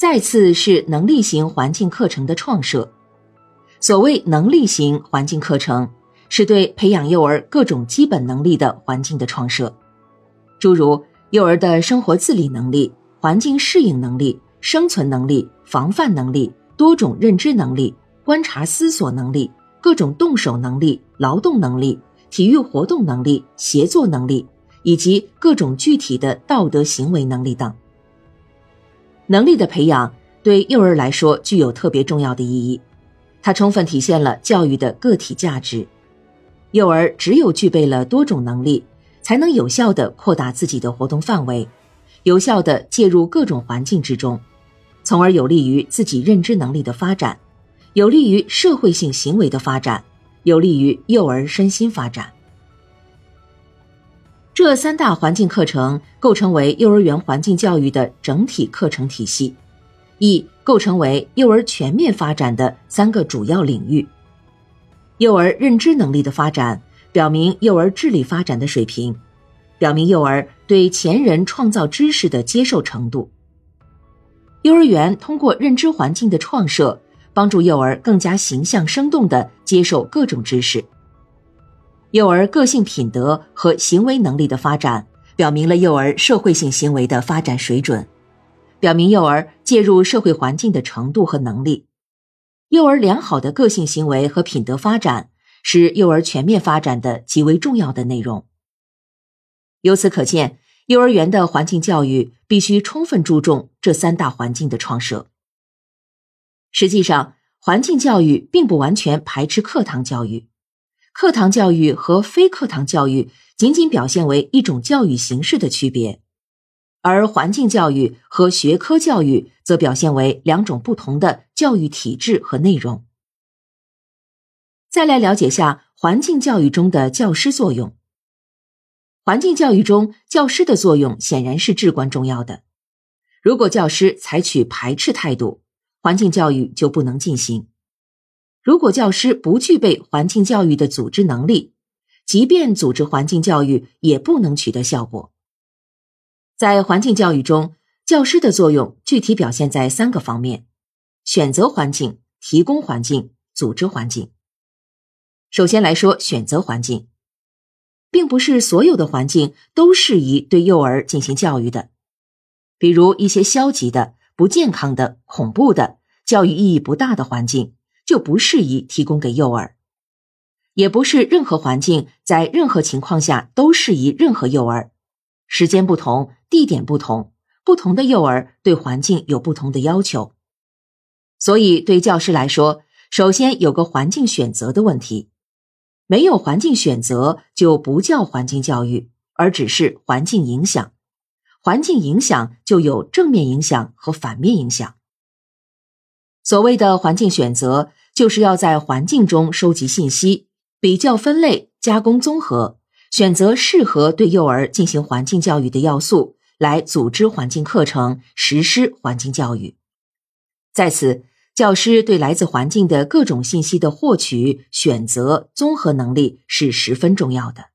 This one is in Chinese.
再次是能力型环境课程的创设。所谓能力型环境课程，是对培养幼儿各种基本能力的环境的创设，诸如幼儿的生活自理能力、环境适应能力、生存能力、防范能力、多种认知能力、观察思索能力、各种动手能力、劳动能力、体育活动能力、协作能力，以及各种具体的道德行为能力等。能力的培养对幼儿来说具有特别重要的意义。它充分体现了教育的个体价值。幼儿只有具备了多种能力，才能有效地扩大自己的活动范围，有效地介入各种环境之中，从而有利于自己认知能力的发展，有利于社会性行为的发展，有利于幼儿身心发展。这三大环境课程构成为幼儿园环境教育的整体课程体系。亦构成为幼儿全面发展的三个主要领域。幼儿认知能力的发展，表明幼儿智力发展的水平，表明幼儿对前人创造知识的接受程度。幼儿园通过认知环境的创设，帮助幼儿更加形象生动地接受各种知识。幼儿个性品德和行为能力的发展，表明了幼儿社会性行为的发展水准。表明幼儿介入社会环境的程度和能力，幼儿良好的个性行为和品德发展是幼儿全面发展的极为重要的内容。由此可见，幼儿园的环境教育必须充分注重这三大环境的创设。实际上，环境教育并不完全排斥课堂教育，课堂教育和非课堂教育仅仅表现为一种教育形式的区别。而环境教育和学科教育则表现为两种不同的教育体制和内容。再来了解下环境教育中的教师作用。环境教育中，教师的作用显然是至关重要的。如果教师采取排斥态度，环境教育就不能进行；如果教师不具备环境教育的组织能力，即便组织环境教育，也不能取得效果。在环境教育中，教师的作用具体表现在三个方面：选择环境、提供环境、组织环境。首先来说，选择环境，并不是所有的环境都适宜对幼儿进行教育的。比如一些消极的、不健康的、恐怖的、教育意义不大的环境，就不适宜提供给幼儿；也不是任何环境在任何情况下都适宜任何幼儿。时间不同，地点不同，不同的幼儿对环境有不同的要求，所以对教师来说，首先有个环境选择的问题。没有环境选择，就不叫环境教育，而只是环境影响。环境影响就有正面影响和反面影响。所谓的环境选择，就是要在环境中收集信息，比较分类，加工综合。选择适合对幼儿进行环境教育的要素，来组织环境课程，实施环境教育。在此，教师对来自环境的各种信息的获取、选择、综合能力是十分重要的。